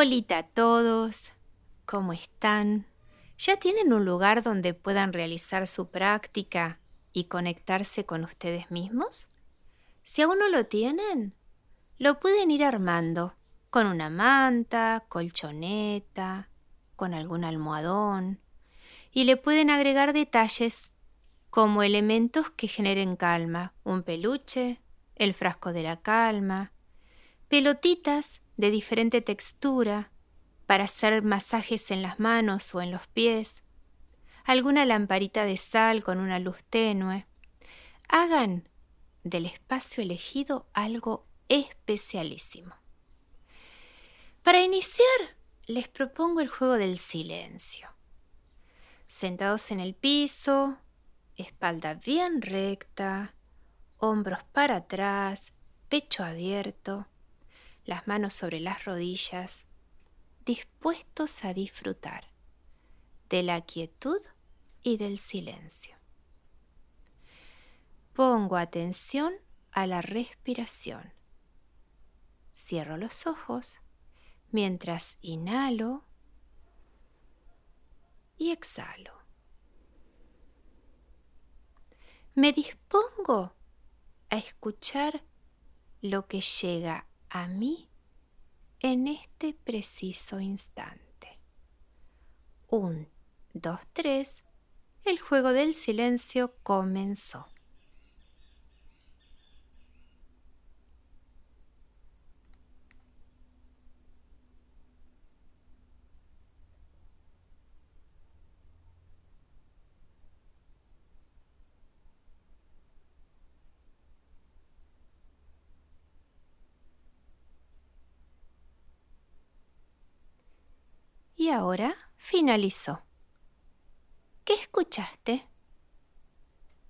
Hola a todos, ¿cómo están? ¿Ya tienen un lugar donde puedan realizar su práctica y conectarse con ustedes mismos? Si aún no lo tienen, lo pueden ir armando con una manta, colchoneta, con algún almohadón y le pueden agregar detalles como elementos que generen calma, un peluche, el frasco de la calma, pelotitas de diferente textura para hacer masajes en las manos o en los pies, alguna lamparita de sal con una luz tenue. Hagan del espacio elegido algo especialísimo. Para iniciar, les propongo el juego del silencio. Sentados en el piso, espalda bien recta, hombros para atrás, pecho abierto, las manos sobre las rodillas, dispuestos a disfrutar de la quietud y del silencio. Pongo atención a la respiración. Cierro los ojos mientras inhalo y exhalo. Me dispongo a escuchar lo que llega a mí en este preciso instante. Un, dos, tres, el juego del silencio comenzó. Ahora finalizó. ¿Qué escuchaste?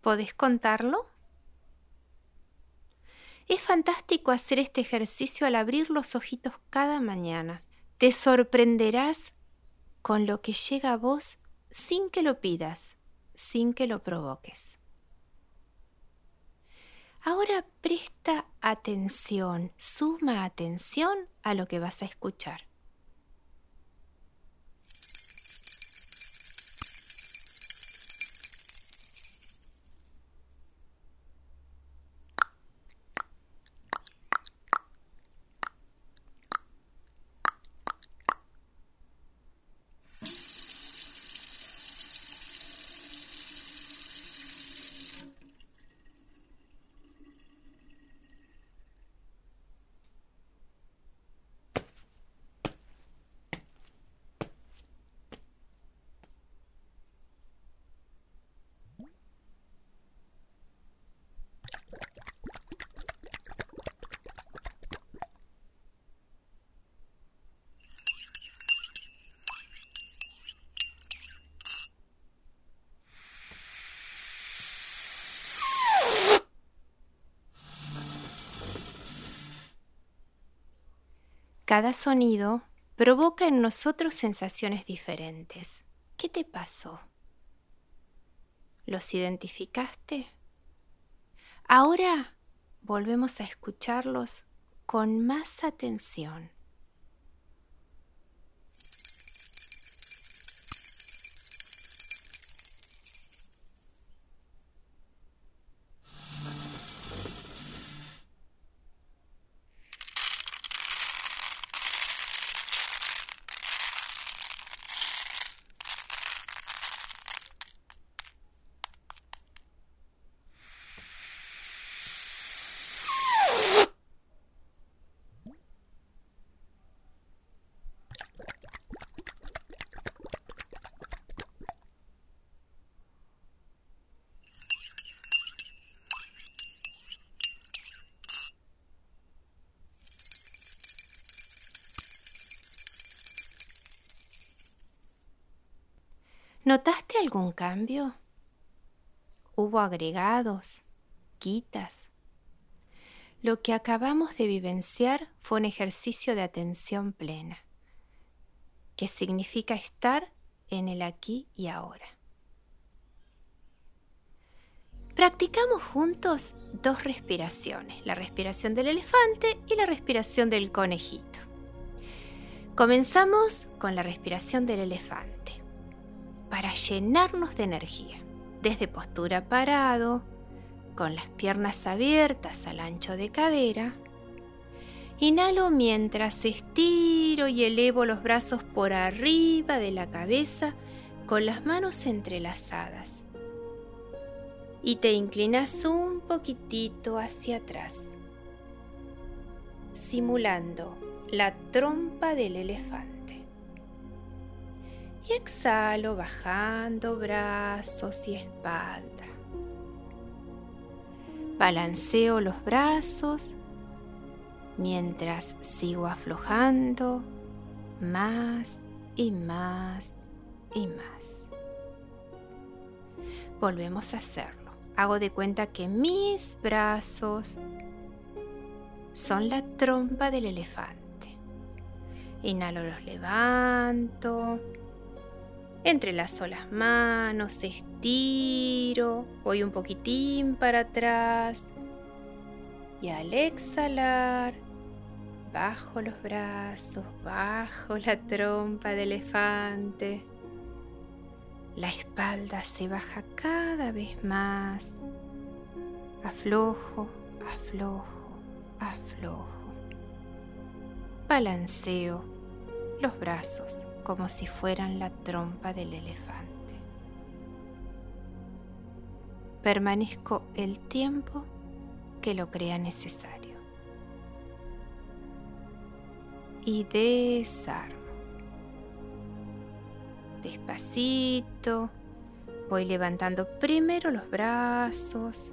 ¿Podés contarlo? Es fantástico hacer este ejercicio al abrir los ojitos cada mañana. Te sorprenderás con lo que llega a vos sin que lo pidas, sin que lo provoques. Ahora presta atención, suma atención a lo que vas a escuchar. Cada sonido provoca en nosotros sensaciones diferentes. ¿Qué te pasó? ¿Los identificaste? Ahora volvemos a escucharlos con más atención. ¿Notaste algún cambio? ¿Hubo agregados? ¿Quitas? Lo que acabamos de vivenciar fue un ejercicio de atención plena, que significa estar en el aquí y ahora. Practicamos juntos dos respiraciones, la respiración del elefante y la respiración del conejito. Comenzamos con la respiración del elefante para llenarnos de energía, desde postura parado, con las piernas abiertas al ancho de cadera. Inhalo mientras estiro y elevo los brazos por arriba de la cabeza con las manos entrelazadas. Y te inclinas un poquitito hacia atrás, simulando la trompa del elefante. Exhalo bajando brazos y espalda. Balanceo los brazos mientras sigo aflojando más y más y más. Volvemos a hacerlo. Hago de cuenta que mis brazos son la trompa del elefante. Inhalo, los levanto. Entrelazo las manos, estiro, voy un poquitín para atrás. Y al exhalar, bajo los brazos, bajo la trompa de elefante. La espalda se baja cada vez más. Aflojo, aflojo, aflojo. Balanceo los brazos como si fueran la trompa del elefante. Permanezco el tiempo que lo crea necesario. Y desarmo. Despacito voy levantando primero los brazos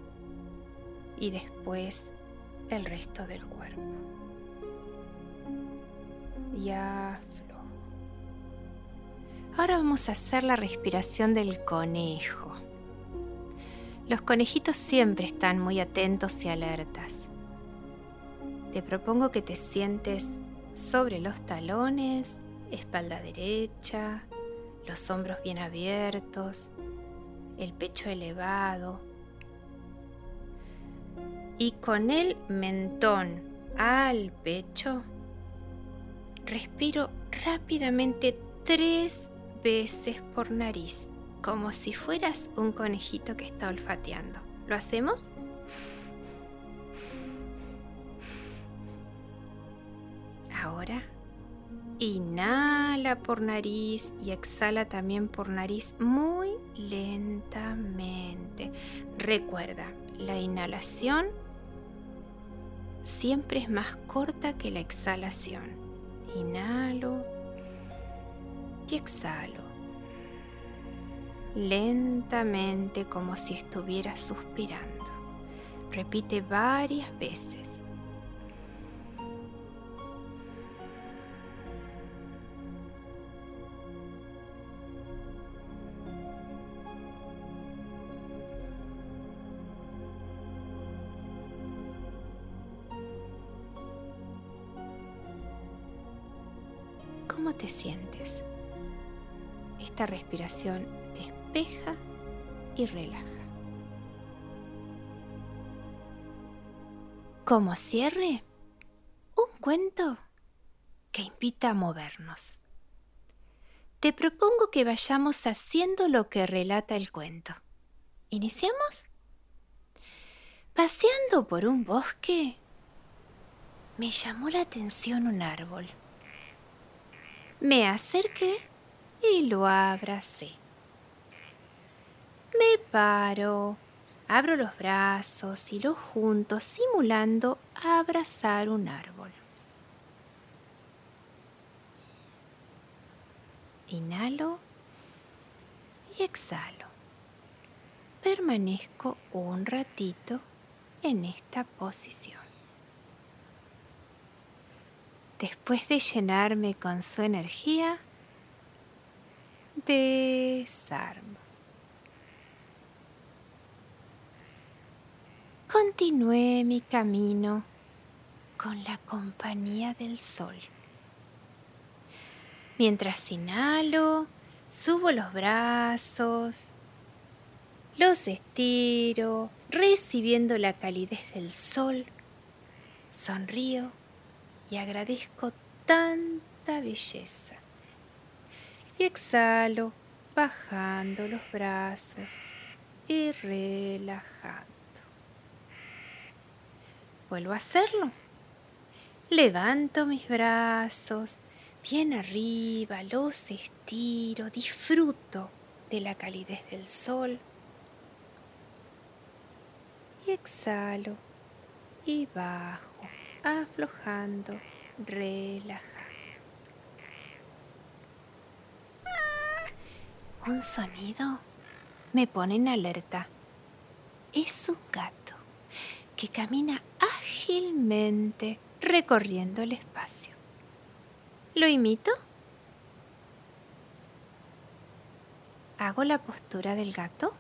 y después el resto del cuerpo. Y aflojo. Ahora vamos a hacer la respiración del conejo. Los conejitos siempre están muy atentos y alertas. Te propongo que te sientes sobre los talones, espalda derecha, los hombros bien abiertos, el pecho elevado y con el mentón al pecho, respiro rápidamente tres veces por nariz como si fueras un conejito que está olfateando. ¿Lo hacemos? Ahora, inhala por nariz y exhala también por nariz muy lentamente. Recuerda, la inhalación siempre es más corta que la exhalación. Inhalo y exhalo lentamente como si estuvieras suspirando. Repite varias veces. Esta respiración despeja y relaja. Como cierre, un cuento que invita a movernos. Te propongo que vayamos haciendo lo que relata el cuento. ¿Iniciamos? Paseando por un bosque, me llamó la atención un árbol. Me acerqué y lo abracé. Me paro, abro los brazos y los junto simulando abrazar un árbol. Inhalo y exhalo. Permanezco un ratito en esta posición. Después de llenarme con su energía, desarmo. continué mi camino con la compañía del sol. Mientras inhalo, subo los brazos, los estiro, recibiendo la calidez del sol, sonrío y agradezco tanto toda belleza. Y exhalo bajando los brazos y relajando. Vuelvo a hacerlo. Levanto mis brazos bien arriba, los estiro, disfruto de la calidez del sol. Y exhalo y bajo, aflojando, relajando. Un sonido me pone en alerta. Es un gato que camina ágilmente recorriendo el espacio. ¿Lo imito? Hago la postura del gato.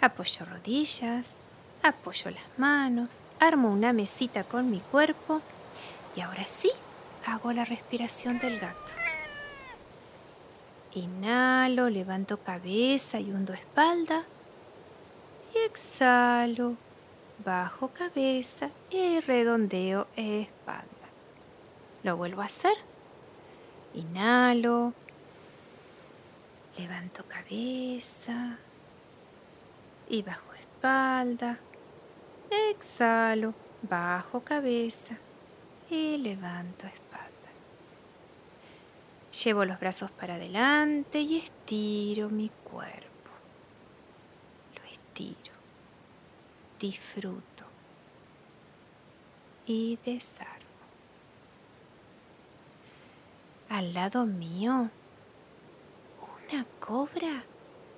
Apoyo rodillas, apoyo las manos, armo una mesita con mi cuerpo y ahora sí hago la respiración del gato. Inhalo, levanto cabeza y hundo espalda. Y exhalo, bajo cabeza y redondeo espalda. Lo vuelvo a hacer. Inhalo, levanto cabeza y bajo espalda. Exhalo, bajo cabeza y levanto espalda. Llevo los brazos para adelante y estiro mi cuerpo. Lo estiro, disfruto y desarmo. Al lado mío, una cobra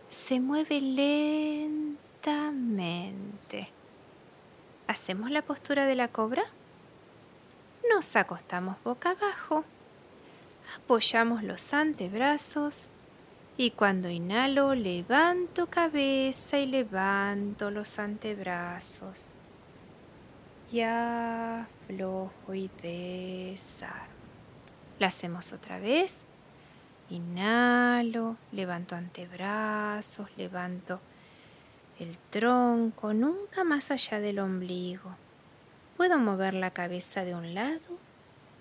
se mueve lentamente. ¿Hacemos la postura de la cobra? Nos acostamos boca abajo, apoyamos los antebrazos y cuando inhalo levanto cabeza y levanto los antebrazos. Y aflojo y desarmo. La hacemos otra vez. Inhalo, levanto antebrazos, levanto el tronco, nunca más allá del ombligo. Puedo mover la cabeza de un lado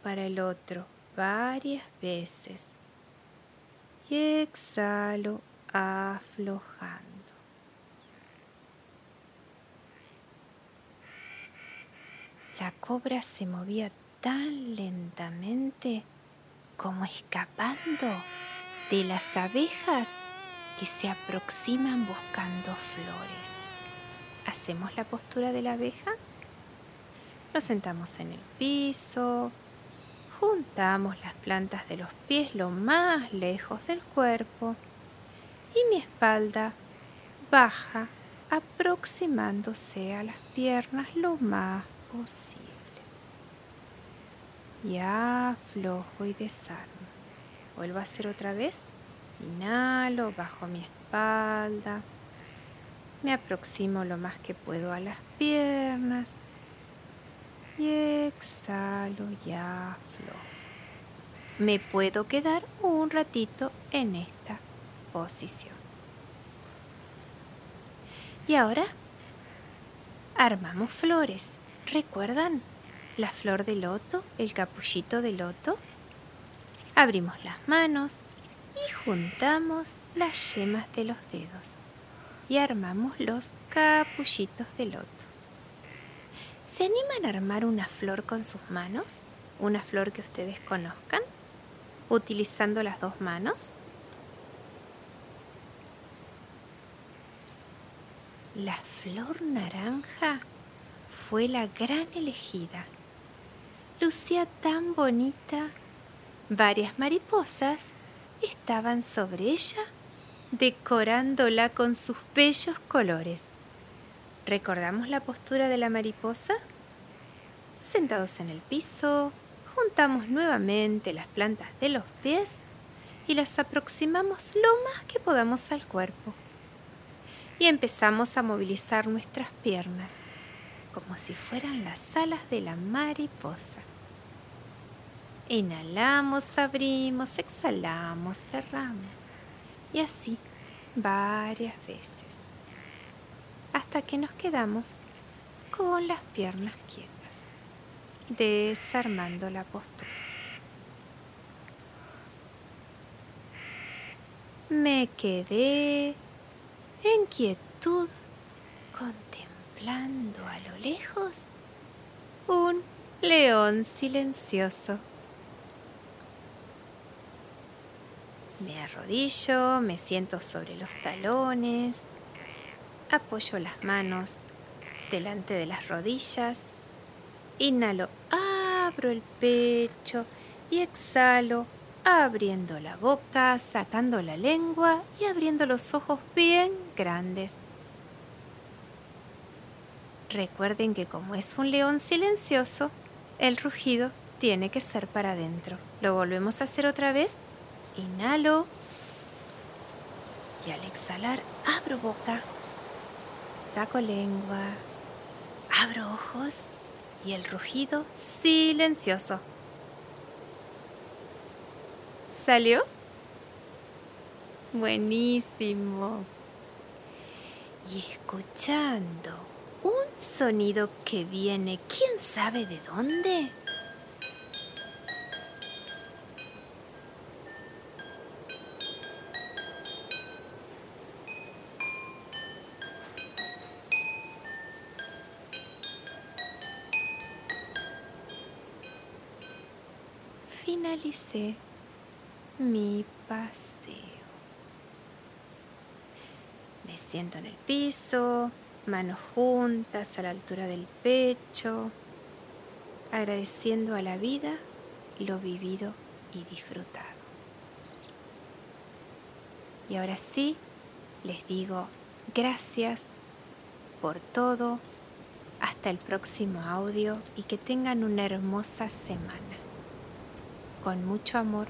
para el otro varias veces. Y exhalo aflojando. La cobra se movía tan lentamente como escapando de las abejas que se aproximan buscando flores. Hacemos la postura de la abeja, nos sentamos en el piso, juntamos las plantas de los pies lo más lejos del cuerpo y mi espalda baja aproximándose a las piernas lo más posible. Y aflojo y desarmo. Vuelvo a hacer otra vez. Inhalo, bajo mi espalda. Me aproximo lo más que puedo a las piernas. Y exhalo y aflojo. Me puedo quedar un ratito en esta posición. Y ahora armamos flores. ¿Recuerdan la flor de loto, el capullito de loto? Abrimos las manos y juntamos las yemas de los dedos y armamos los capullitos de loto. ¿Se animan a armar una flor con sus manos? ¿Una flor que ustedes conozcan? Utilizando las dos manos. La flor naranja fue la gran elegida. Lucía tan bonita. Varias mariposas estaban sobre ella, decorándola con sus bellos colores. ¿Recordamos la postura de la mariposa? Sentados en el piso, juntamos nuevamente las plantas de los pies y las aproximamos lo más que podamos al cuerpo. Y empezamos a movilizar nuestras piernas como si fueran las alas de la mariposa. Inhalamos, abrimos, exhalamos, cerramos. Y así varias veces hasta que nos quedamos con las piernas quietas, desarmando la postura. Me quedé en quietud contemplando a lo lejos un león silencioso. Me arrodillo, me siento sobre los talones, apoyo las manos delante de las rodillas, inhalo, abro el pecho y exhalo abriendo la boca, sacando la lengua y abriendo los ojos bien grandes. Recuerden que como es un león silencioso, el rugido tiene que ser para adentro. Lo volvemos a hacer otra vez. Inhalo. Y al exhalar, abro boca. Saco lengua. Abro ojos. Y el rugido silencioso. ¿Salió? Buenísimo. Y escuchando un sonido que viene, ¿quién sabe de dónde? Mi paseo. Me siento en el piso, manos juntas a la altura del pecho, agradeciendo a la vida lo vivido y disfrutado. Y ahora sí, les digo gracias por todo. Hasta el próximo audio y que tengan una hermosa semana. Con mucho amor